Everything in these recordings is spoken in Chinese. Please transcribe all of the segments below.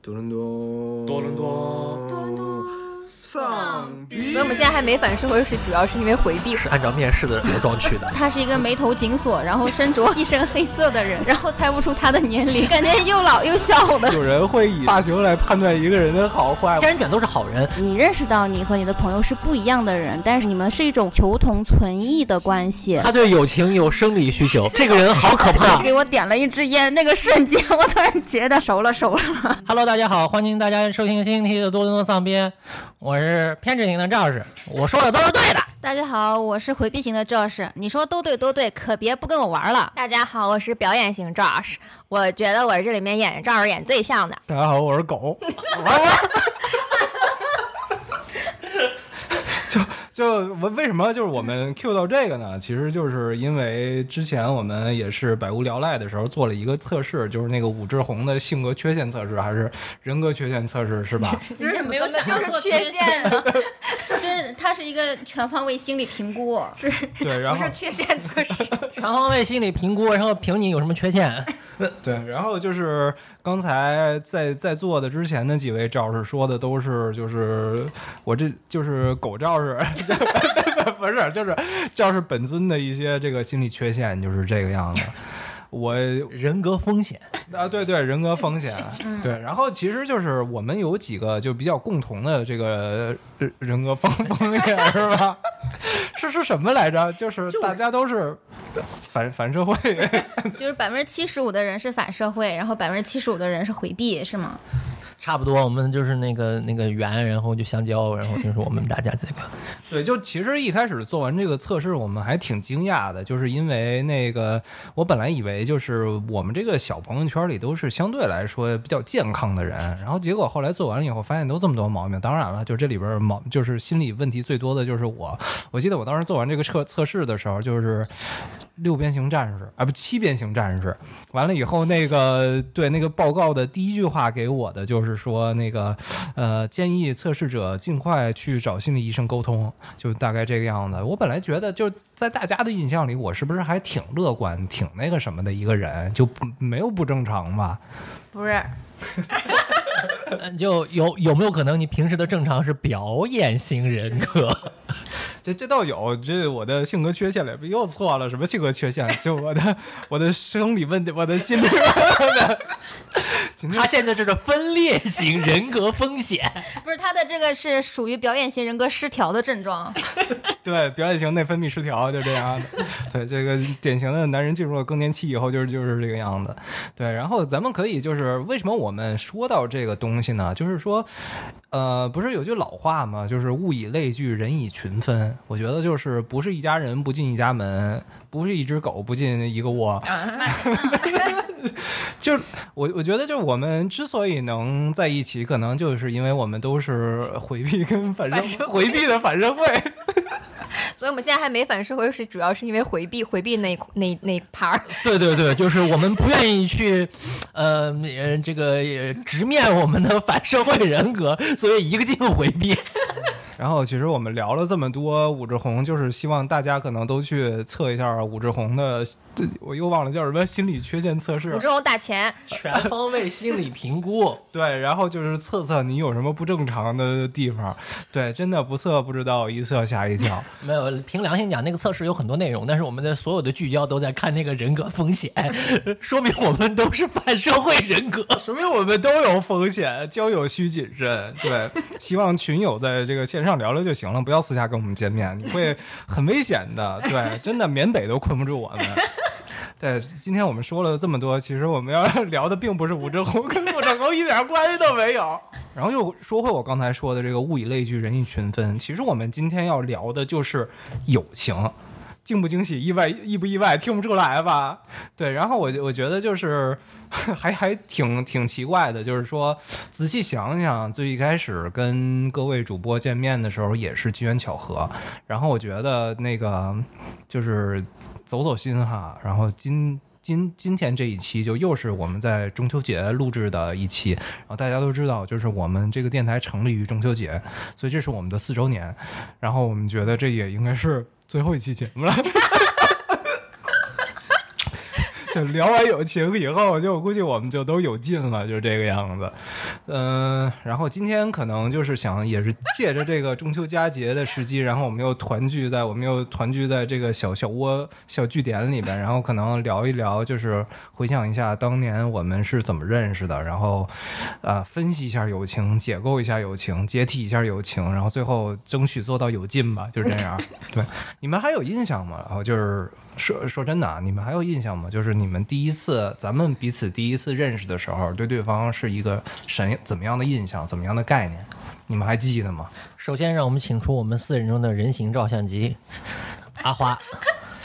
多伦多，多伦多多伦多，丧逼所以我们现在还没反社会，是主要是因为回避。是按照面试的着装去的。他是一个眉头紧锁，然后身着一身黑色的人，然后猜不出他的年龄，感觉又老又小的。有人会以发型来判断一个人的好坏。天然卷都是好人，你认识到你和你的朋友是不一样的人，但是你们是一种求同存异的关系。他对友情有生理需求。这个人好可怕。给我点了一支烟，那个瞬间我突然觉得熟了熟了。Hello，大家好，欢迎大家收听新一期的多伦多丧编，我是偏执型的赵氏，我说的都是对的。大家好，我是回避型的 Josh，你说都对都对，可别不跟我玩了。大家好，我是表演型 Josh，我觉得我是这里面演赵氏演最像的。大家好，我是狗。就就我为什么就是我们 Q 到这个呢？其实就是因为之前我们也是百无聊赖的时候做了一个测试，就是那个武志红的性格缺陷测试还是人格缺陷测试是吧？就是没有想就是做缺陷呢，就是它是一个全方位心理评估，是对，然后缺陷测试。全方位心理评估，然后评你有什么缺陷。对，然后就是刚才在在座的之前的几位赵氏说的都是，就是我这就是狗赵氏，不是就是赵氏本尊的一些这个心理缺陷，就是这个样子。我人格风险，啊，对对，人格风险，对，然后其实就是我们有几个就比较共同的这个人人格风风险是吧？是是什么来着？就是大家都是反反社会，就是百分之七十五的人是反社会，然后百分之七十五的人是回避，是吗？差不多，我们就是那个那个圆，然后就香蕉，然后就是我们大家这个。对，就其实一开始做完这个测试，我们还挺惊讶的，就是因为那个我本来以为就是我们这个小朋友圈里都是相对来说比较健康的人，然后结果后来做完了以后，发现都这么多毛病。当然了，就这里边毛就是心理问题最多的就是我。我记得我当时做完这个测测试的时候，就是六边形战士啊，不七边形战士。完了以后，那个对那个报告的第一句话给我的就是是说，那个呃，建议测试者尽快去找心理医生沟通，就大概这个样子。我本来觉得就在大家的印象里，我是不是还挺乐观、挺那个什么的一个人，就没有不正常吧？不是，就有有没有可能你平时的正常是表演型人格？这这倒有，这我的性格缺陷了，又错了，什么性格缺陷？就我的我的生理问题，我的心理问题。他现在这是分裂型人格风险。不是他的这个是属于表演型人格失调的症状。对，表演型内分泌失调就这样的。对，这个典型的男人进入了更年期以后，就是就是这个样子。对，然后咱们可以就是为什么我们说到这个东西呢？就是说，呃，不是有句老话吗？就是物以类聚，人以群分。我觉得就是不是一家人不进一家门，不是一只狗不进一个窝。就是我我觉得，就是我们之所以能在一起，可能就是因为我们都是回避跟反社回避的反社会。所以我们现在还没反社会，是主要是因为回避回避那那那盘儿。对对对，就是我们不愿意去，呃，这个直面我们的反社会人格，所以一个劲回避。然后，其实我们聊了这么多武志红，就是希望大家可能都去测一下武志红的，我又忘了叫什么心理缺陷测试武。志红打钱，全方位心理评估，对，然后就是测测你有什么不正常的地方。对，真的不测不知道，一测吓一跳。没有凭良心讲，那个测试有很多内容，但是我们的所有的聚焦都在看那个人格风险，说明我们都是反社会人格。说明我们都有风险，交友需谨慎。对，希望群友在这个线上聊聊就行了，不要私下跟我们见面，你会 很危险的。对，真的缅北都困不住我们。对，今天我们说了这么多，其实我们要 聊的并不是武志红，跟武志红一点关系都没有。然后又说回我刚才说的这个物以类聚，人以群分。其实我们今天要聊的就是友情。惊不惊喜，意外意不意外，听不出来吧？对，然后我我觉得就是 还还挺挺奇怪的，就是说仔细想想，最一开始跟各位主播见面的时候也是机缘巧合，然后我觉得那个就是走走心哈，然后今。今今天这一期就又是我们在中秋节录制的一期，然后大家都知道，就是我们这个电台成立于中秋节，所以这是我们的四周年，然后我们觉得这也应该是最后一期节目了。就 聊完友情以后，就估计我们就都有劲了，就是这个样子。嗯、然后今天可能就是想，也是借着这个中秋佳节的时机，然后我们又团聚在我们又团聚在这个小小窝小据点里边，然后可能聊一聊，就是回想一下当年我们是怎么认识的，然后呃分析一下友情，解构一下友情，解体一下友情，然后最后争取做到有劲吧，就是这样。对，你们还有印象吗？然后就是说说真的啊，你们还有印象吗？就是你们第一次咱们彼此第一次认识的时候，对对方是一个什怎么样的印象，怎么样的概念？你们还记得吗？首先，让我们请出我们四人中的人形照相机，阿花。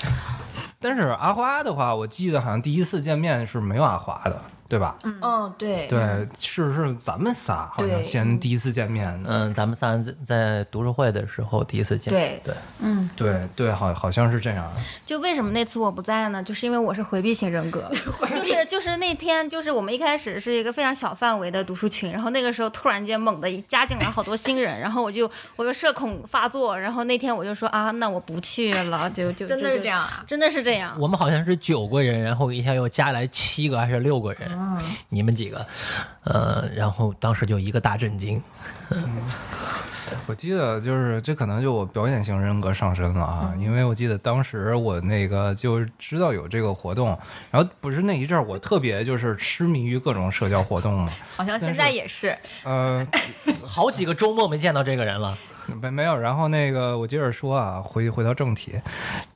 但是阿花的话，我记得好像第一次见面是没有阿花的，对吧？嗯，对，对，是是咱们仨好像先第一次见面的。嗯，咱们仨在在读书会的时候第一次见。对对，嗯，对对，好好像是这样。就为什么那次我不在呢？就是因为我是回避型人格，就是就是那天就是我们一开始是一个非常小范围的读书群，然后那个时候突然间猛的加进来好多新人，然后我就我就社恐发作，然后那天我就说啊，那我不去了，就就真的是这样啊？真的是这样。我们好像是九个人，然后一下又加来七个还是六个人，你们几个？呃，然后当时就一个大震惊。我记得就是这可能就我表演型人格上身了啊，因为我记得当时我那个就知道有这个活动，然后不是那一阵儿我特别就是痴迷于各种社交活动嘛，好像现在也是，呃，好几个周末没见到这个人了。没没有，然后那个我接着说啊，回回到正题，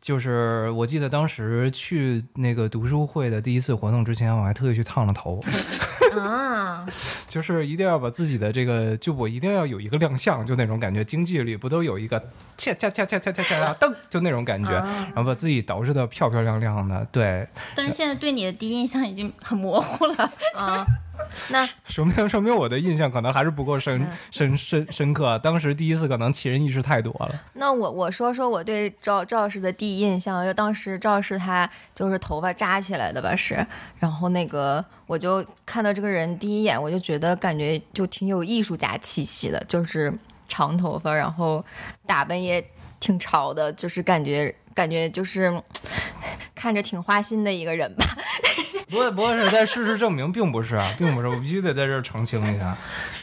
就是我记得当时去那个读书会的第一次活动之前，我还特意去烫了头，啊，就是一定要把自己的这个，就我一定要有一个亮相，就那种感觉，京剧里不都有一个恰恰恰恰恰恰恰噔，就那种感觉，然后把自己捯饬的漂漂亮亮的，对，但是现在对你的第一印象已经很模糊了。啊，那说明说明我的印象可能还是不够深深深深刻，当时第一次可能奇人异事太多了。那我我说说我对赵赵老师的第一印象，因为当时赵老师他就是头发扎起来的吧是，然后那个我就看到这个人第一眼我就觉得感觉就挺有艺术家气息的，就是长头发，然后打扮也挺潮的，就是感觉感觉就是 看着挺花心的一个人吧。不是不是，但事实证明并不是啊，并不是，我必须得在这儿澄清一下。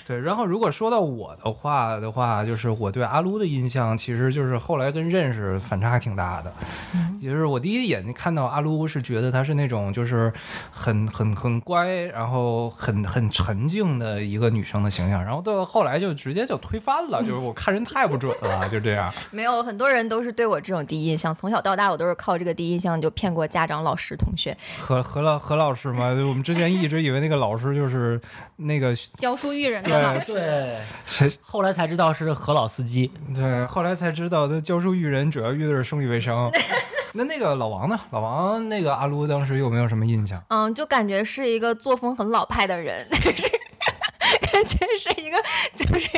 对，然后如果说到我的话的话，就是我对阿撸的印象，其实就是后来跟认识反差还挺大的。嗯就是我第一眼看到阿撸是觉得她是那种就是很很很乖，然后很很沉静的一个女生的形象，然后到后来就直接就推翻了，就是我看人太不准了，就这样。没有，很多人都是对我这种第一印象，从小到大我都是靠这个第一印象就骗过家长、老师、同学。何何老何老师嘛，我们之前一直以为那个老师就是那个教书育人的老师，对，谁后来才知道是何老司机。对，后来才知道他教书育人主要育的是生理卫生。那那个老王呢？老王那个阿撸当时有没有什么印象？嗯，就感觉是一个作风很老派的人，但是 感觉是一个就是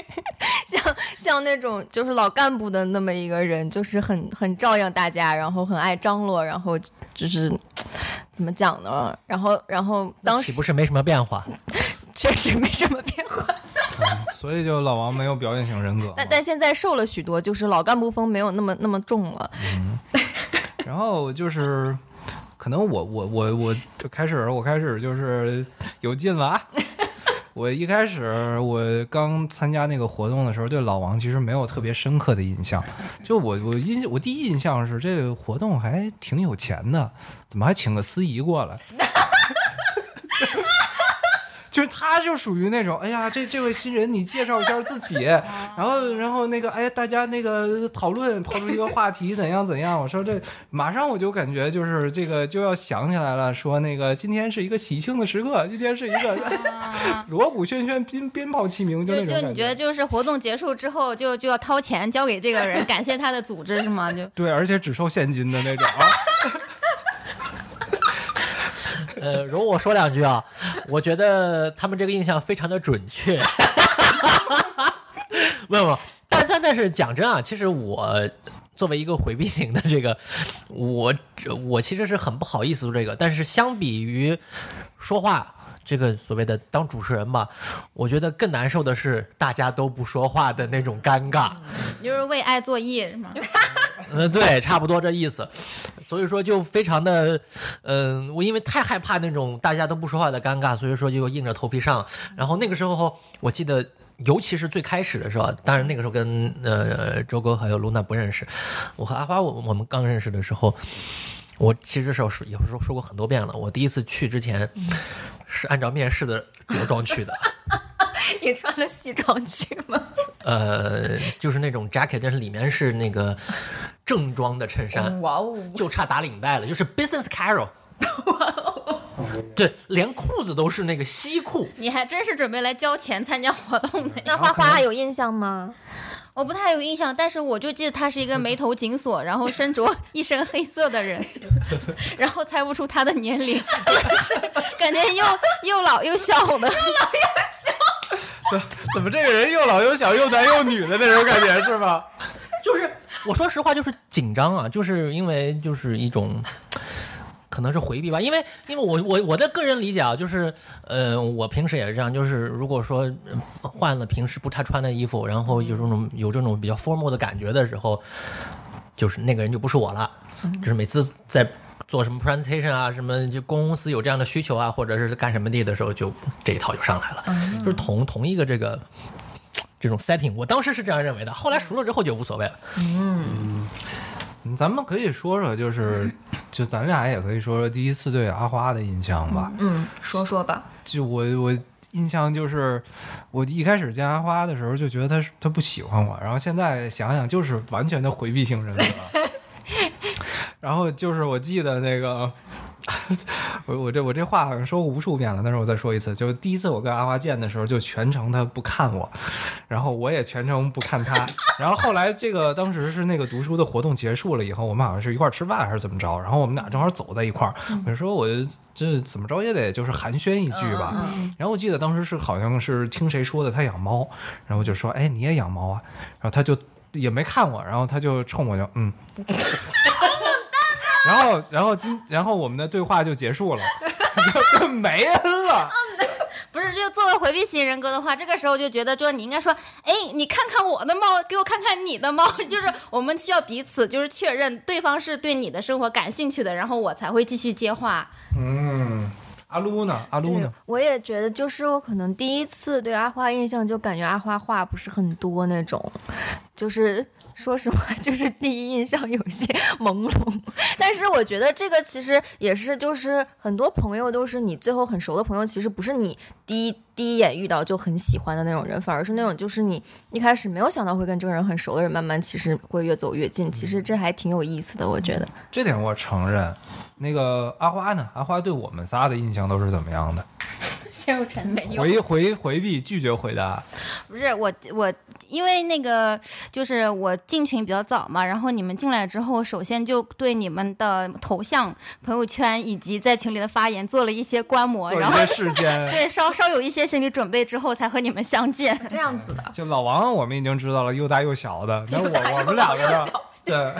像像那种就是老干部的那么一个人，就是很很照应大家，然后很爱张罗，然后就是怎么讲呢？然后然后当时岂不是没什么变化？确实没什么变化，所以就老王没有表演型人格。但但现在瘦了许多，就是老干部风没有那么那么重了。嗯然后就是，可能我我我我开始我开始就是有劲了啊。我一开始我刚参加那个活动的时候，对老王其实没有特别深刻的印象。就我我印我第一印象是这个活动还挺有钱的，怎么还请个司仪过来？就是他就属于那种，哎呀，这这位新人，你介绍一下自己，然后然后那个，哎，大家那个讨论抛出一个话题，怎样怎样。我说这马上我就感觉就是这个就要想起来了，说那个今天是一个喜庆的时刻，今天是一个 锣鼓喧喧，鞭鞭炮齐鸣，就那就种感就你觉得就是活动结束之后就就要掏钱交给这个人，感谢他的组织是吗？就 对，而且只收现金的那种啊。呃，容我说两句啊，我觉得他们这个印象非常的准确。没有没有，但但但是讲真啊，其实我作为一个回避型的这个，我我其实是很不好意思这个，但是相比于说话。这个所谓的当主持人吧，我觉得更难受的是大家都不说话的那种尴尬。就是为爱作义是吗？嗯，对，差不多这意思。所以说就非常的，嗯、我因为太害怕那种大家都不说话的尴尬，所以说就硬着头皮上。然后那个时候，我记得。尤其是最开始的时候，当然那个时候跟呃周哥还有露娜不认识，我和阿花我我们刚认识的时候，我其实是有说也说说过很多遍了。我第一次去之前是按照面试的着装去的，你穿了西装去吗？呃，就是那种 jacket，但是里面是那个正装的衬衫，哇哦！就差打领带了，就是 business casual。对，连裤子都是那个西裤。你还真是准备来交钱参加活动的？那花花有印象吗？我不太有印象，但是我就记得他是一个眉头紧锁，然后身着 一身黑色的人，然后猜不出他的年龄，但是感觉又又老又小的。又老又小 怎么这个人又老又小又男又女的那种感觉是吧？就是我说实话，就是紧张啊，就是因为就是一种。可能是回避吧，因为因为我我我的个人理解啊，就是呃，我平时也是这样，就是如果说呃换了平时不太穿的衣服，然后有这种有这种比较 formal 的感觉的时候，就是那个人就不是我了，就是每次在做什么 presentation 啊，什么就公司有这样的需求啊，或者是干什么地的时候，就这一套就上来了，就是同同一个这个这种 setting，我当时是这样认为的，后来熟了之后就无所谓了。嗯咱们可以说说，就是 就咱俩也可以说说第一次对阿花的印象吧。嗯，说说吧。就我我印象就是，我一开始见阿花的时候就觉得她是她不喜欢我，然后现在想想就是完全的回避型人格。然后就是我记得那个，我我这我这话好像说过无数遍了，但是我再说一次，就第一次我跟阿花见的时候，就全程他不看我，然后我也全程不看他。然后后来这个当时是那个读书的活动结束了以后，我们好像是一块儿吃饭还是怎么着，然后我们俩正好走在一块儿，我就说我这怎么着也得就是寒暄一句吧。然后我记得当时是好像是听谁说的，他养猫，然后就说哎你也养猫啊，然后他就也没看我，然后他就冲我就嗯。然后，然后今，然后我们的对话就结束了，就就没了。不是，就作为回避型人格的话，这个时候就觉得说你应该说，哎，你看看我的猫，给我看看你的猫，就是我们需要彼此就是确认对方是对你的生活感兴趣的，然后我才会继续接话。嗯，阿撸呢？阿撸呢？我也觉得，就是我可能第一次对阿花印象，就感觉阿花话不是很多那种，就是。说实话，就是第一印象有些 朦胧，但是我觉得这个其实也是，就是很多朋友都是你最后很熟的朋友，其实不是你第一第一眼遇到就很喜欢的那种人，反而是那种就是你一开始没有想到会跟这个人很熟的人，慢慢其实会越走越近。其实这还挺有意思的，我觉得。这点我承认。那个阿花呢？阿花对我们仨的印象都是怎么样的？陷入沉没有回回 回避，拒绝回答。不是我我，因为那个就是我进群比较早嘛，然后你们进来之后，首先就对你们的头像、朋友圈以及在群里的发言做了一些观摩，然后。对稍稍有一些心理准备之后，才和你们相见。这样子的，就老王我们已经知道了，又大又小的。那我我们两个呢小？对，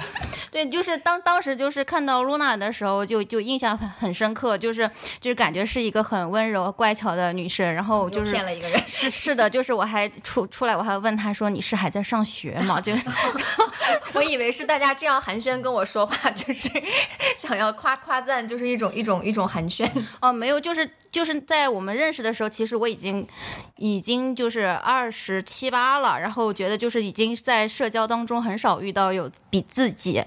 对，就是当当时就是看到露娜的时候就，就印象很很深刻，就是就是感觉是一个很温柔乖巧的女生，然后就是骗了一个人。是是的，就是我还出出来，我还问他说你是还在上学吗？就是 我以为是大家这样寒暄跟我说话，就是 想要夸夸赞，就是一种一种一种寒暄。哦，没有，就是就是在我们认识的时候，其实我已经已经就是二十七八了，然后觉得就是已经在社交当中很少遇到有比自己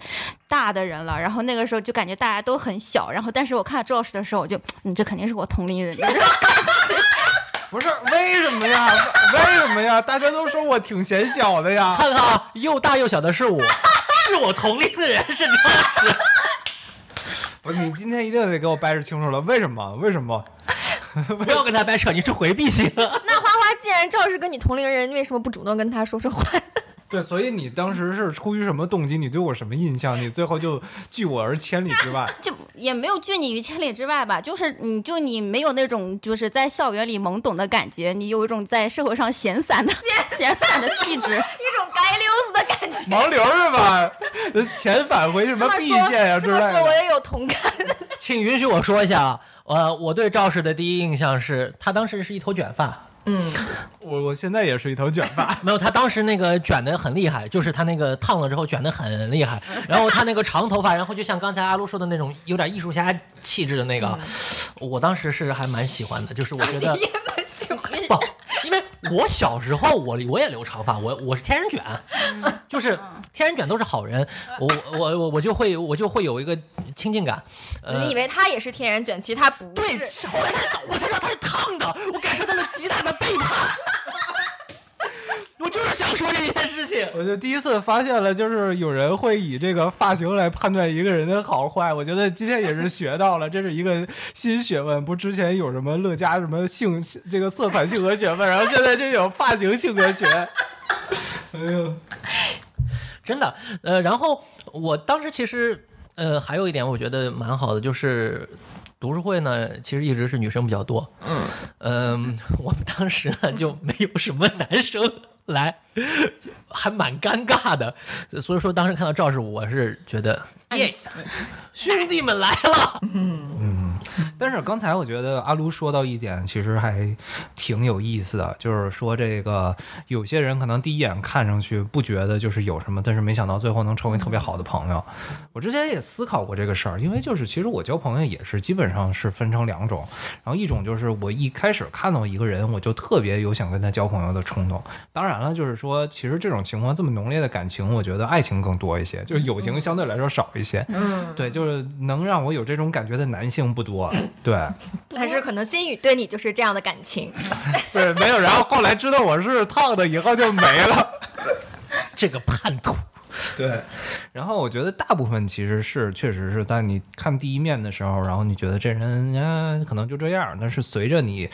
大的人了，然后那个时候就感觉大家都很小，然后但是我看到周老师的时候，我就你，这肯定是我同龄人，就是 不是为什么呀？为什么呀？大家都说我挺显小的呀。看看啊，又大又小的是我，是我同龄的人，是这样子。不，你今天一定得给我掰扯清楚了，为什么？为什么？不要跟他掰扯，你是回避型。那花花既然赵是跟你同龄人，为什么不主动跟他说说话？对，所以你当时是出于什么动机？你对我什么印象？你最后就拒我而千里之外。就也没有拒你于千里之外吧，就是你就你没有那种就是在校园里懵懂的感觉，你有一种在社会上闲散的闲散的气质。一种街溜子的感觉。盲流是吧？遣返回什么这么说，毕县呀之这么类的。说我也有同感。请允许我说一下啊，呃，我对赵氏的第一印象是，他当时是一头卷发，嗯，我我现在也是一头卷发，没有，他当时那个卷的很厉害，就是他那个烫了之后卷的很厉害，然后他那个长头发，然后就像刚才阿卢说的那种有点艺术家气质的那个，我当时是还蛮喜欢的，就是我觉得 也蛮喜欢。不，因为我小时候我我也留长发，我我是天然卷，就是天然卷都是好人，我我我我就会我就会有一个亲近感，呃你以。为他也是天然卷，其实他不对，是。后来他我才知道他是烫的，我感受到了极大的背叛。我就是想说这件事情。我就第一次发现了，就是有人会以这个发型来判断一个人的好坏。我觉得今天也是学到了，这是一个新学问。不，之前有什么乐嘉什么性这个色彩性格学问，然后现在这有发型性格学。哎呦，真的，呃，然后我当时其实，呃，还有一点我觉得蛮好的，就是读书会呢，其实一直是女生比较多，嗯，我们当时呢就没有什么男生来，还蛮尴尬的，所以说当时看到赵氏，我是觉得，耶，兄弟们来了，嗯嗯但是刚才我觉得阿卢说到一点，其实还挺有意思的，就是说这个有些人可能第一眼看上去不觉得就是有什么，但是没想到最后能成为特别好的朋友。我之前也思考过这个事儿，因为就是其实我交朋友也是基本上是分成两种，然后一种就是我一开始看到一个人，我就特别有想跟他交朋友的冲动。当然了，就是说其实这种情况这么浓烈的感情，我觉得爱情更多一些，就是友情相对来说少一些。嗯，对，就是能让我有这种感觉的男性不多。对。但是可能心雨对你就是这样的感情。对，没有。然后后来知道我是烫的以后就没了。这个叛徒。对，然后我觉得大部分其实是确实是在你看第一面的时候，然后你觉得这人呀可能就这样，但是随着你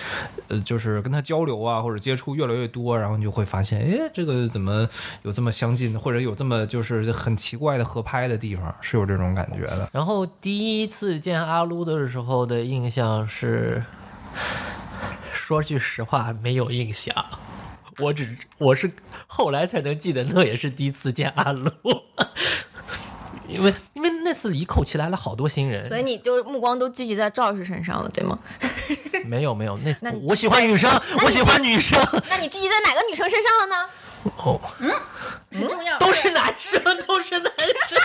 呃就是跟他交流啊或者接触越来越多，然后你就会发现，哎，这个怎么有这么相近，或者有这么就是很奇怪的合拍的地方，是有这种感觉的。然后第一次见阿撸的时候的印象是，说句实话没有印象，我只我是后来才能记得那也是第一次见阿撸，因为因为那次一口气来了好多新人，所以你就目光都聚集在赵氏身上了，对吗？没有没有那次那我喜欢女生，我喜欢女生，那你聚集在哪个女生身上了呢？哦，嗯很重要。都是男生，都是男生。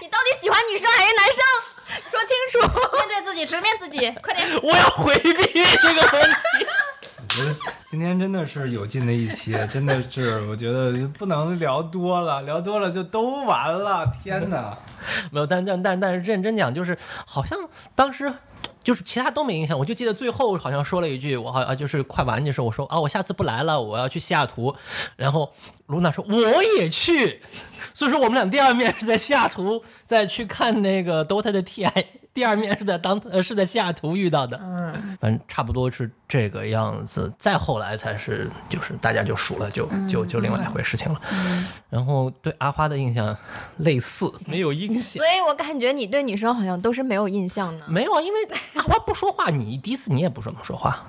你到底喜欢女生还是男生？说清楚。面对自己，直面自己，快点。我要回避这个问题。我觉得今天真的是有劲的一期，真的是我觉得不能聊多了，聊多了就都完了。天哪！没有，但但但但是认真讲，就是好像当时就是其他都没影响，我就记得最后好像说了一句，我好像就是快完的时候，我说啊，我下次不来了，我要去西雅图。然后卢娜说我也去，所以说我们俩第二面是在西雅图再去看那个 DOTA 的 TI，第二面是在当呃是在西雅图遇到的，嗯，反正差不多是这个样子。再后来才是就是大家就熟了，就就就另外一回事情了。然后对阿花的印象类似，没有印象。所以我感觉你对女生好像都是没有印象的。没有啊，因为阿花不说话，你第一次你也不怎么说话。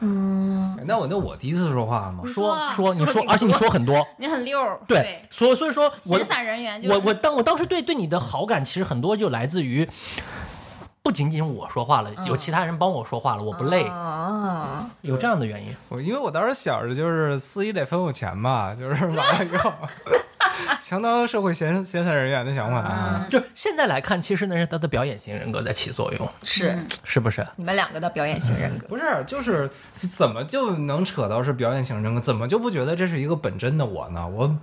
那我那我第一次说话吗？说说你说，而且你说很多。你很溜儿，对，所以所以说我闲散人员就我我当我当时对对你的好感，其实很多就来自于不仅仅我说话了，有其他人帮我说话了，我不累，啊，有这样的原因。我因为我当时想着就是司仪得分我钱嘛，就是完了以后，相当社会闲闲散人员的想法啊。就现在来看，其实那是他的表演型人格在起作用，是是不是？你们两个的表演型人格。不是，就是怎么就能扯到是表演型人格？怎么就不觉得这是一个本真的我呢？我，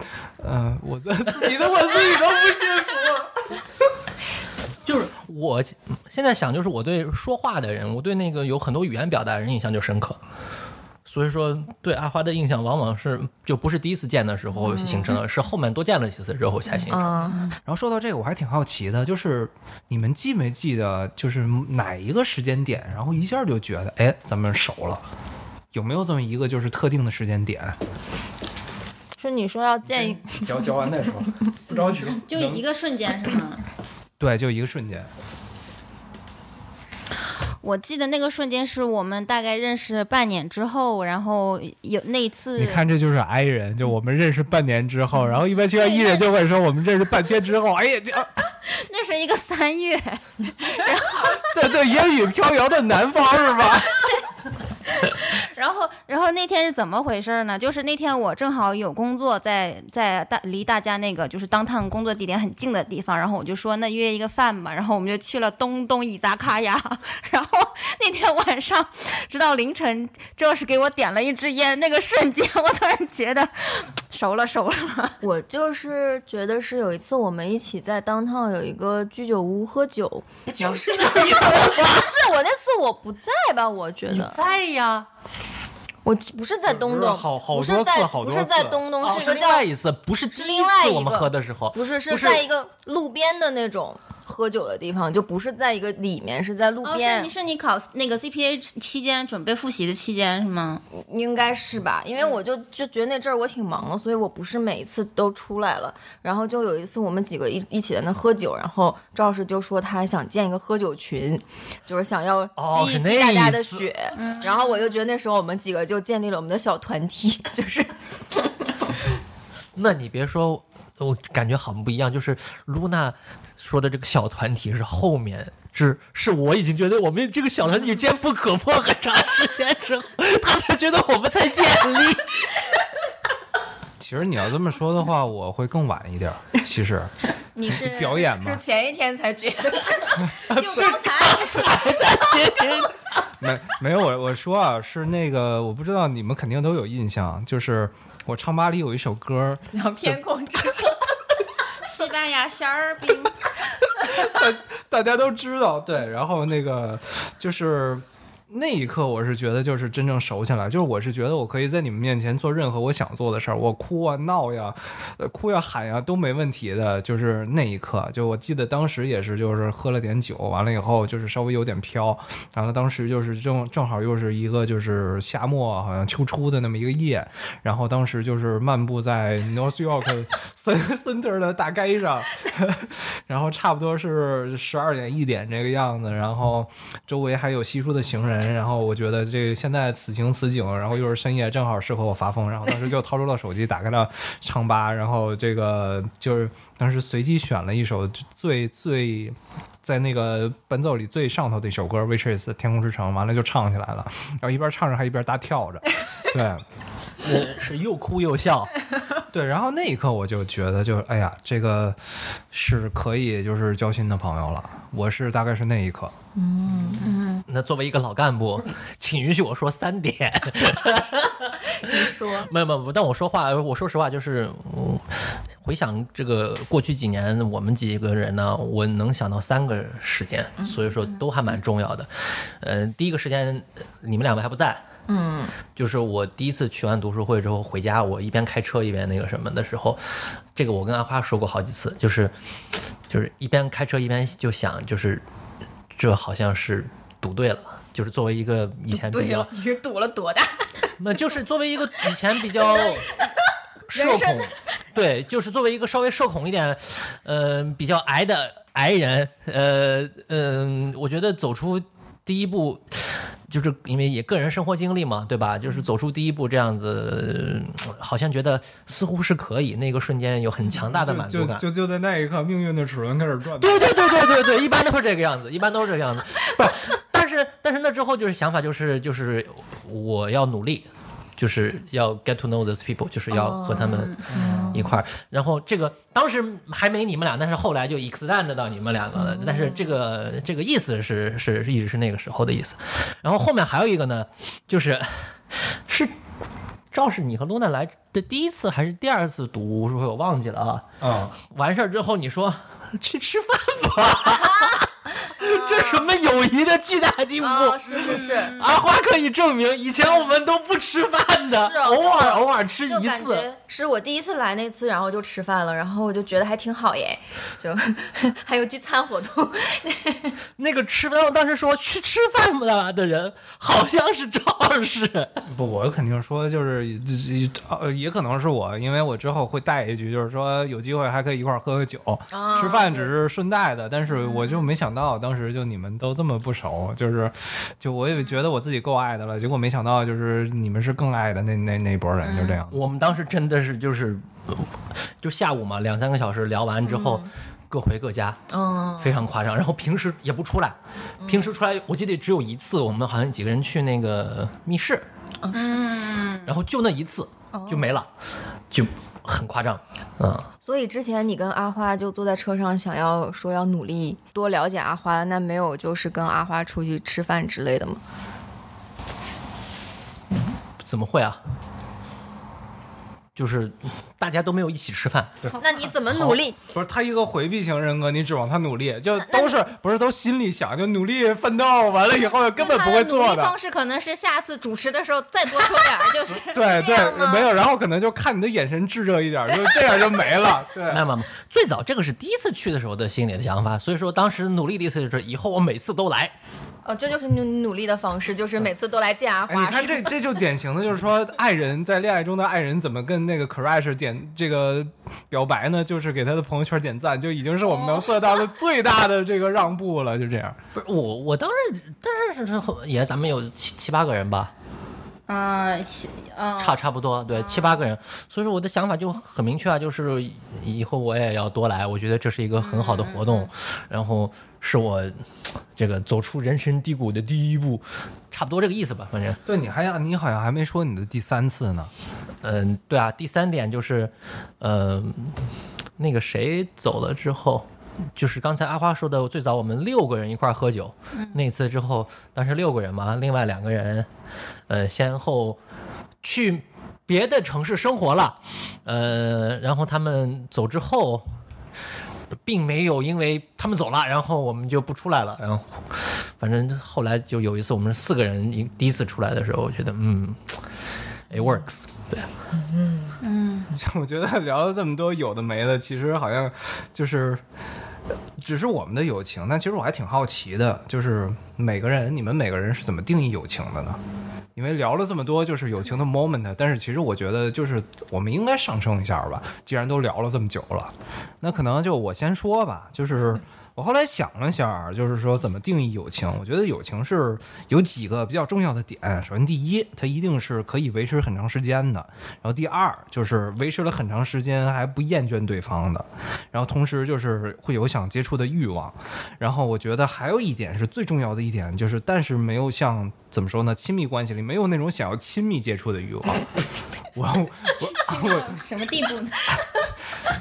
呃，我的自己的我自己都不信服。就是我现在想，就是我对说话的人，我对那个有很多语言表达的人印象就深刻。所以说，对阿花的印象往往是就不是第一次见的时候形成的，是后面多见了几次之后才形成。嗯，然后说到这个，我还挺好奇的，就是你们记没记得，就是哪一个时间点，然后一下就觉得，哎，咱们熟了。有没有这么一个就是特定的时间点？是你说要见一教教完再说，不着急。就一个瞬间是吗？对，就一个瞬间。我记得那个瞬间是我们大概认识半年之后，然后有那一次，你看，这就是 I 人，就我们认识半年之后，然后一般情况 E 人就会说我们认识半天之后，哎呀，这 那是一个三月，对对，烟雨飘摇的南方是吧？然后，然后那天是怎么回事呢？就是那天我正好有工作在在大离大家那个就是当趟工作地点很近的地方，然后我就说那约一个饭吧，然后我们就去了东东伊扎卡亚，然后那天晚上直到凌晨，就是给我点了一支烟，那个瞬间我突然觉得熟了熟了，我就是觉得是有一次我们一起在当趟有一个居酒屋喝酒，就是那一次不是我那次我不在吧？我觉得。在呀？我不是在东东，好好不是在多次。好多不是在东东，哦，是一个叫另外一次，不是第一另外一次我们个喝的时候，不是是不是在一个路边的那种喝酒的地方，就不是在一个里面，是在路哦，是边。你是你考那个 CPA 期间准备复习的期间是吗？应该是吧，因为我就就觉得那阵儿我挺忙的，所以我不是每一次都出来了。然后就有一次我们几个一一起在那喝酒，然后赵老师就说他想建一个喝酒群，就是想要吸一吸大家的血。然后我就觉得那时候我们几个就建立了我们的小团体，就是 那你别说，我感觉好不一样，就是露娜说的这个小团体是后面。是，是我已经觉得我们这个小团体坚不可破很长时间之后，他才觉得我们才建立。其实你要这么说的话，我会更晚一点。其实 你是表演吗？是，前一天才觉得，就刚才才在建立。没没有我我说啊，是那个我不知道你们肯定都有印象，就是我唱吧里有一首歌，然后天空之城。西班牙馅儿饼。大 大家都知道，对。然后那个就是那一刻，我是觉得就是真正熟起来，就是我是觉得我可以在你们面前做任何我想做的事儿，我哭啊、闹呀、呃哭呀、喊呀都没问题的。就是那一刻，就我记得当时也是，就是喝了点酒，完了以后就是稍微有点飘，然后当时就是正正好又是一个就是夏末好像秋初的那么一个夜，然后当时就是漫步在 North York Center 的大街上，然后差不多是十二点一点这个样子，然后周围还有稀疏的行人，然后我觉得这现在此情此景，然后又是深夜，正好适合我发疯，然后当时就掏出了手机，打开了唱吧，然后这个就是当时随机选了一首最最。在那个伴奏里最上头的一首歌《Which is 天空之城》，完了就唱起来了，然后一边唱着还一边大跳着，对。是是又哭又笑，对，然后那一刻我就觉得就，哎呀，这个是可以就是交心的朋友了。我是大概是那一刻，那作为一个老干部，请允许我说三点。你说，没有没有，但我说话，我说实话，就是、嗯回想这个过去几年，我们几个人呢，我能想到三个时间，所以说都还蛮重要的。呃，第一个时间，你们两位还不在。嗯，就是我第一次去完读书会之后回家，我一边开车一边那个什么的时候，这个我跟阿花说过好几次，就是就是一边开车一边就想，就是这好像是赌对了。就是作为一个以前比较，你是赌了多大？那就是作为一个以前比较社恐，对，就是作为一个稍微社恐一点，呃，比较矮的矮人，呃嗯、我觉得走出第一步，就是因为也个人生活经历嘛，对吧？就是走出第一步这样子，呃好像觉得似乎是可以，那个瞬间有很强大的满足感。就就就在那一刻，命运的齿轮开始转。对对对对对对，一般都是这个样子，一般都是这个样子。不是，但是那之后就是想法就是就是我要努力。就是要 get to know these people，就是要和他们一块儿。然后这个当时还没你们俩，但是后来就 extend 到你们两个了。但是这个这个意思是是是一直是那个时候的意思。然后后面还有一个呢，就是 是赵是你和露娜来的第一次还是第二次读书会，我忘记了啊。啊、完事儿之后，你说去吃饭吧，这什么友谊的巨大进步？哦，是是是，阿花可以证明，以前我们都不吃饭的，是哦偶尔偶尔吃一次。是我第一次来那次，然后就吃饭了，然后我就觉得还挺好耶，就 还有聚餐活动。那个吃饭，我当时说去吃饭吧的人，好像是赵氏。不，我肯定说就是这这呃，也可能是我，因为我之后会带一句，就是说有机会还可以一块儿喝个酒，啊吃饭只是顺带的。但是我就没想到，当时就你们都这么不熟，就是就我也觉得我自己够爱的了，结果没想到就是你们是更爱的那那那一拨人，就这样。我们当时真的是就是，呃就下午嘛，两三个小时聊完之后，各回各家，嗯，非常夸张。然后平时也不出来，平时出来我记得只有一次，我们好像几个人去那个密室。嗯，然后就那一次就没了，就很夸张。嗯，所以之前你跟阿花就坐在车上，想要说要努力多了解阿花，那没有就是跟阿花出去吃饭之类的吗？怎么会啊？就是大家都没有一起吃饭，那你怎么努力？不是他一个回避型人格，你指望他努力，就都是不是都心里想就努力奋斗，完了以后根本不会他的努做的力方。式可能是下次主持的时候再多说点，就是 对对，没有，然后可能就看你的眼神炙热一点，就这样就没了。对没有，没有最早这个是第一次去的时候的心里的想法，所以说当时努力的意思就是以后我每次都来。哦，这就是努努力的方式，就是每次都来见阿哎，花。你看这这就典型的就是说，爱人在恋爱中的爱人怎么跟那个 crush 点这个表白呢？就是给他的朋友圈点赞，就已经是我们能做到的最大的这个让步了，就这样。不是我，我当时当时是也咱们有七七八个人吧，嗯嗯，差差不多对七八个人，所以说我的想法就很明确啊，就是以后我也要多来，我觉得这是一个很好的活动，然后是我这个走出人生低谷的第一步，差不多这个意思吧，反正。对，你还你好像还没说你的第三次呢。嗯，对啊，第三点就是，呃，那个谁走了之后，就是刚才阿花说的，最早我们六个人一块儿喝酒，那次之后，当时六个人嘛，另外两个人，呃，先后去别的城市生活了，呃，然后他们走之后。并没有因为他们走了，然后我们就不出来了。然后，反正后来就有一次，我们四个人一第一次出来的时候，我觉得，嗯，it works，对。嗯嗯 我觉得聊了这么多有的没的，其实好像就是只是我们的友情，但其实我还挺好奇的，就是每个人，你们每个人是怎么定义友情的呢？因为聊了这么多就是友情的 moment，但是其实我觉得就是我们应该上升一下吧，既然都聊了这么久了，那可能就我先说吧，就是。我后来想了想，就是说怎么定义友情？我觉得友情是有几个比较重要的点。首先，第一，它一定是可以维持很长时间的；然后，第二，就是维持了很长时间还不厌倦对方的；然后，同时就是会有想接触的欲望。然后，我觉得还有一点是最重要的一点，就是但是没有像怎么说呢？亲密关系里没有那种想要亲密接触的欲望。我我我，什么地步呢？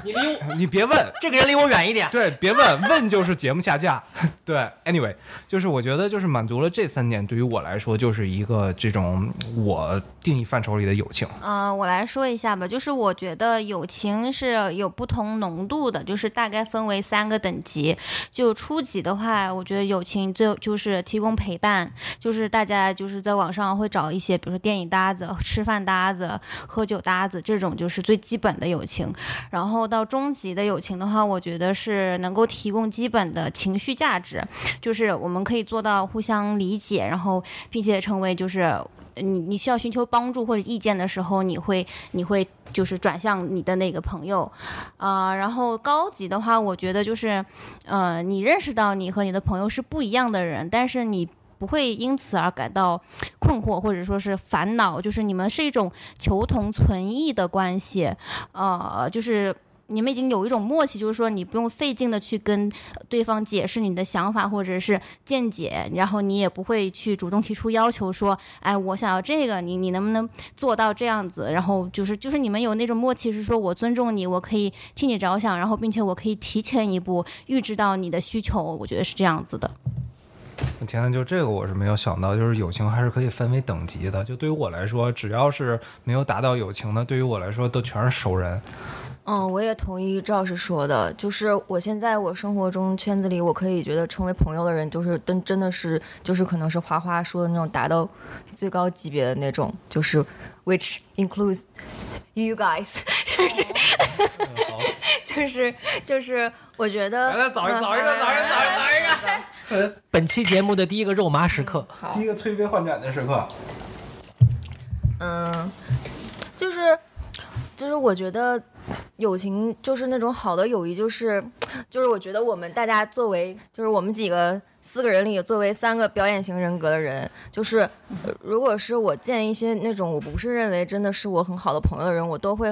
你离我 你别问，这个人离我远一点。对，别问，问就是节目下架。对，anyway，就是我觉得就是满足了这三点，对于我来说就是一个这种我定义范畴里的友情。呃，我来说一下吧，就是我觉得友情是有不同浓度的，就是大概分为三个等级。就初级的话，我觉得友情最就是提供陪伴，就是大家就是在网上会找一些，比如说电影搭子、吃饭搭子、喝酒搭子这种，就是最基本的友情。然后然后到中级的友情的话，我觉得是能够提供基本的情绪价值，就是我们可以做到互相理解，然后并且成为就是你你需要寻求帮助或者意见的时候，你会你会就是转向你的那个朋友，啊、然后高级的话，我觉得就是呃，你认识到你和你的朋友是不一样的人，但是你。不会因此而感到困惑，或者说是烦恼，就是你们是一种求同存异的关系，呃，就是你们已经有一种默契，就是说你不用费劲的去跟对方解释你的想法或者是见解，然后你也不会去主动提出要求说，哎，我想要这个，你你能不能做到这样子？然后就是就是你们有那种默契，是说我尊重你，我可以替你着想，然后并且我可以提前一步预知到你的需求，我觉得是这样子的。我天呐，就这个我是没有想到，就是友情还是可以分为等级的。就对于我来说，只要是没有达到友情的，对于我来说都全是熟人。嗯，我也同意赵老师说的，就是我现在我生活中圈子里，我可以觉得成为朋友的人，就是真真的是就是可能是花花说的那种达到最高级别的那种，就是 which includes you guys，就是、就是就是我觉得来来找一嗯找一个找一个找一个找一个找一个，本期节目的第一个肉麻时刻，第一个推杯换盏的时刻。嗯，就是就是我觉得友情就是那种好的友谊，就是 就是我觉得我们大家作为就是我们几个四个人里作为三个表演型人格的人，就是如果是我见一些那种我不是认为真的是我很好的朋友的人，我都会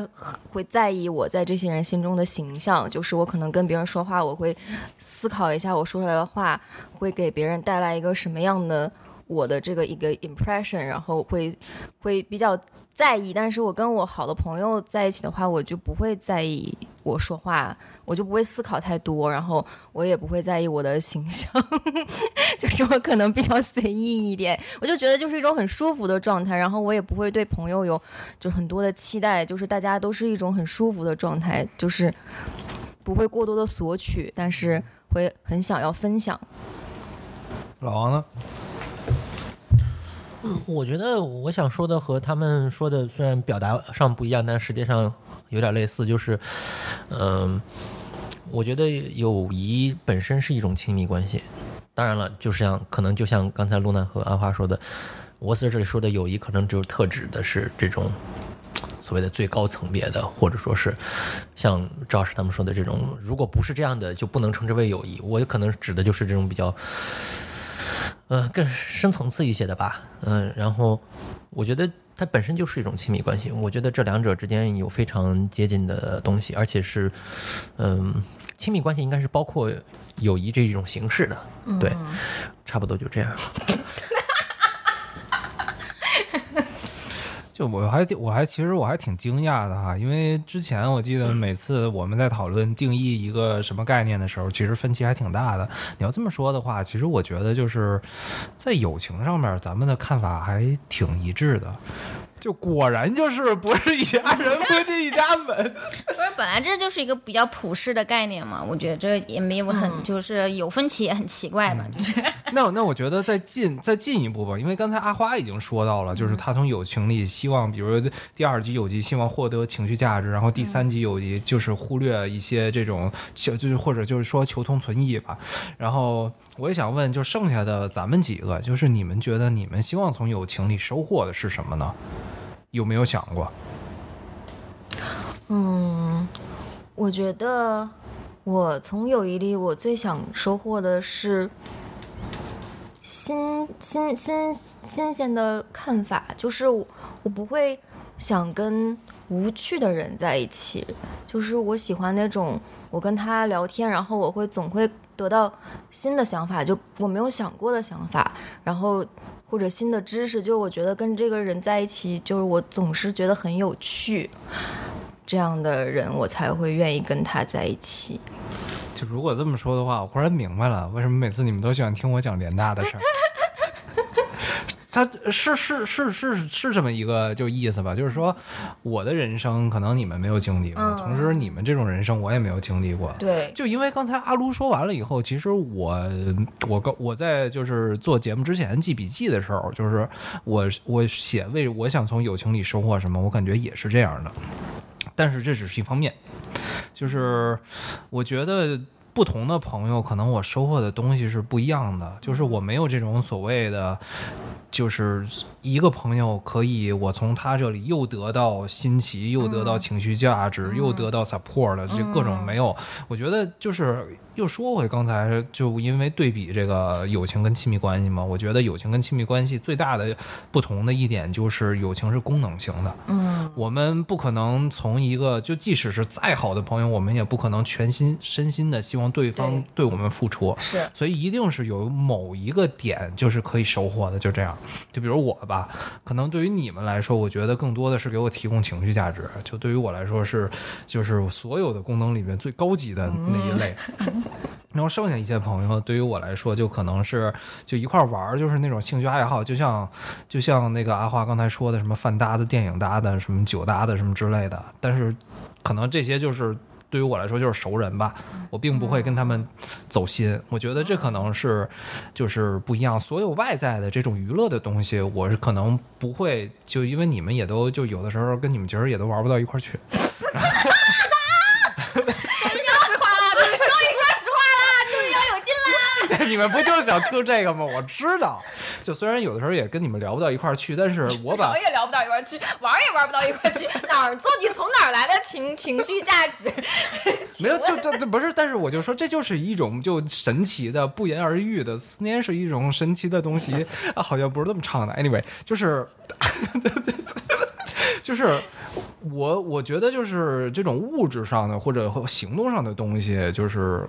会在意我在这些人心中的形象，就是我可能跟别人说话，我会思考一下我说出来的话会给别人带来一个什么样的。我的这个一个 impression，然后会会比较在意。但是我跟我好的朋友在一起的话，我就不会在意我说话，我就不会思考太多，然后我也不会在意我的形象，就是我可能比较随意一点，我就觉得就是一种很舒服的状态，然后我也不会对朋友有就很多的期待，就是大家都是一种很舒服的状态，就是不会过多的索取，但是会很想要分享。老王呢？我觉得我想说的和他们说的虽然表达上不一样，但实际上有点类似，就是，嗯、我觉得友谊本身是一种亲密关系。当然了，就是像可能就像刚才露娜和阿花说的，我在这里说的友谊，可能只有特指的是这种所谓的最高层别的，或者说是像赵老师他们说的这种，如果不是这样的，就不能称之为友谊。我可能指的就是这种比较。呃，更深层次一些的吧，嗯、然后我觉得它本身就是一种亲密关系，我觉得这两者之间有非常接近的东西，而且是，嗯、亲密关系应该是包括友谊这种形式的，对，差不多就这样。我还我还其实我还挺惊讶的哈，因为之前我记得每次我们在讨论定义一个什么概念的时候，其实分歧还挺大的。你要这么说的话，其实我觉得就是在友情上面，咱们的看法还挺一致的。就果然就是不是一家人 不进一家门。不是，本来这就是一个比较普世的概念嘛，我觉得这也没有很、就是有分歧也很奇怪吧，就是 那那我觉得再进再进一步吧，因为刚才阿花已经说到了，就是他从友情里希望，比如第二集友谊希望获得情绪价值，然后第三集友谊就是忽略一些这种求，就是或者就是说求同存异吧。然后我也想问，就剩下的咱们几个，就是你们觉得你们希望从友情里收获的是什么呢？有没有想过？嗯，我觉得我从友谊里，我最想收获的是新新新新鲜的看法，就是我我不会想跟无趣的人在一起，就是我喜欢那种我跟他聊天，然后我会总会得到新的想法，就我没有想过的想法，然后或者新的知识，就我觉得跟这个人在一起，就是我总是觉得很有趣。这样的人，我才会愿意跟他在一起。就如果这么说的话，我忽然明白了，为什么每次你们都喜欢听我讲联大的事儿。他是是是是是这么一个就意思吧，就是说我的人生可能你们没有经历过，嗯同时你们这种人生我也没有经历过。对，就因为刚才阿卢说完了以后，其实我我刚我在就是做节目之前记笔记的时候，就是我我写为我想从友情里收获什么，我感觉也是这样的。但是这只是一方面，就是我觉得不同的朋友，可能我收获的东西是不一样的。就是我没有这种所谓的，就是一个朋友可以我从他这里又得到新奇，又得到情绪价值，又得到 support 的，这各种没有。我觉得就是又说回刚才，就因为对比这个友情跟亲密关系嘛，我觉得友情跟亲密关系最大的不同的一点就是友情是功能性的。嗯，我们不可能从一个就即使是再好的朋友，我们也不可能全心身心的希望对方对对我们付出，是所以一定是有某一个点就是可以收获的，就这样。就比如我吧，可能对于你们来说，我觉得更多的是给我提供情绪价值，就对于我来说是就是所有的功能里面最高级的那一类。然后剩下一些朋友，对于我来说，就可能是就一块儿玩儿，就是那种兴趣爱好，就像就像那个阿花刚才说的，什么饭搭的、电影搭的、什么酒搭的、什么之类的。但是可能这些就是对于我来说就是熟人吧，我并不会跟他们走心。我觉得这可能是就是不一样。所有外在的这种娱乐的东西，我是可能不会就因为你们也都就有的时候跟你们其实也都玩不到一块儿去。你们不就是想听这个吗？我知道，就虽然有的时候也跟你们聊不到一块儿去，但是我把聊也聊不到一块儿去，玩儿也玩不到一块儿去，哪儿到底从哪儿来的情情绪价值？没有，就这这不是，但是我就说，这就是一种就神奇的、不言而喻的思念，是一种神奇的东西啊，好像不是这么唱的。Anyway，就是，就是我我觉得就是这种物质上的或者和行动上的东西，就是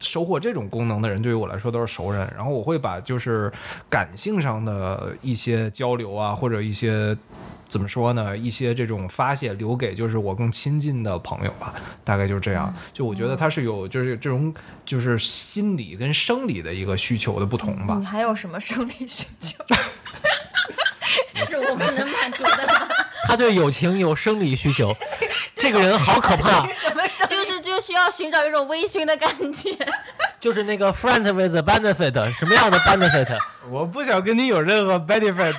收获这种功能的人，对于我来说都是熟人。然后我会把就是感性上的一些交流啊，或者一些怎么说呢，一些这种发泄留给就是我更亲近的朋友吧，大概就是这样。就我觉得他是有就是这种就是心理跟生理的一个需求的不同吧你。还有什么生理需求？是我们能满足的吗？他对友情有生理需求，这个人好可怕，什么生理？就是就需要寻找一种微醺的感觉。就是那个 friend with benefit，什么样的 benefit？我不想跟你有任何 benefit，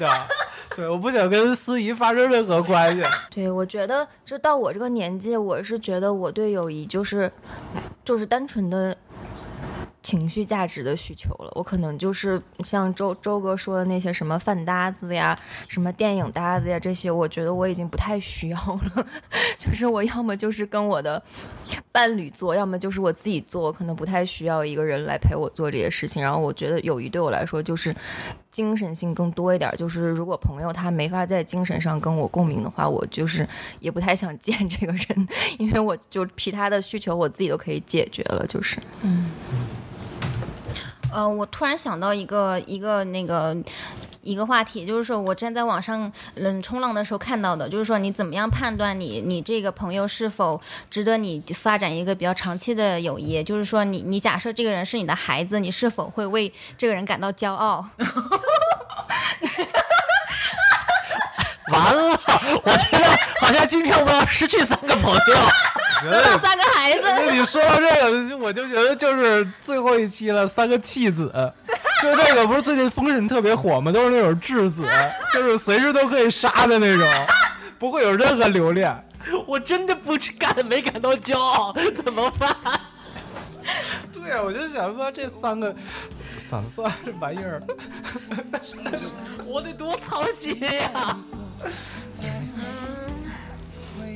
对，我不想跟司仪发生任何关系。对，我觉得就到我这个年纪，我是觉得我对友谊就是就是单纯的情绪价值的需求了。我可能就是像周周哥说的那些什么饭搭子呀、什么电影搭子呀这些，我觉得我已经不太需要了。就是我要么就是跟我的伴侣做，要么就是我自己做，可能不太需要一个人来陪我做这些事情。然后我觉得友谊对我来说就是精神性更多一点，就是如果朋友他没法在精神上跟我共鸣的话，我就是也不太想见这个人，因为我就其他的需求我自己都可以解决了，就是嗯呃，我突然想到一个一个那个一个话题，就是说我站在网上嗯冲浪的时候看到的，就是说你怎么样判断你你这个朋友是否值得你发展一个比较长期的友谊？就是说你你假设这个人是你的孩子，你是否会为这个人感到骄傲？完了，我觉得好像今天我们要失去三个朋友。得到三个孩子，那你说到这个，我就觉得就是最后一期了，三个弃子，就这个不是最近封神特别火吗？都是那种质子，就是随时都可以杀的那种，不会有任何留恋。我真的不感没感到骄傲，怎么办？对啊，我就想说这三个，算了算了，这玩意儿，我得多操心呀！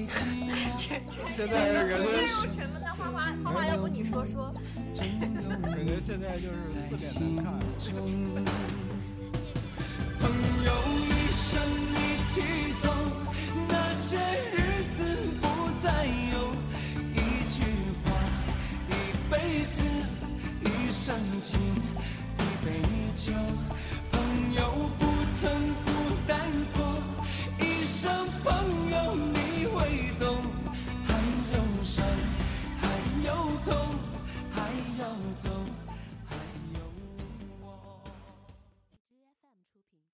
现在感觉沉闷的花花花花，要不你说说？感觉现在就是四点难看。朋友一生一起走，那些日子不再有。一句话，一辈子，一生情，一杯酒。朋友不曾孤单过，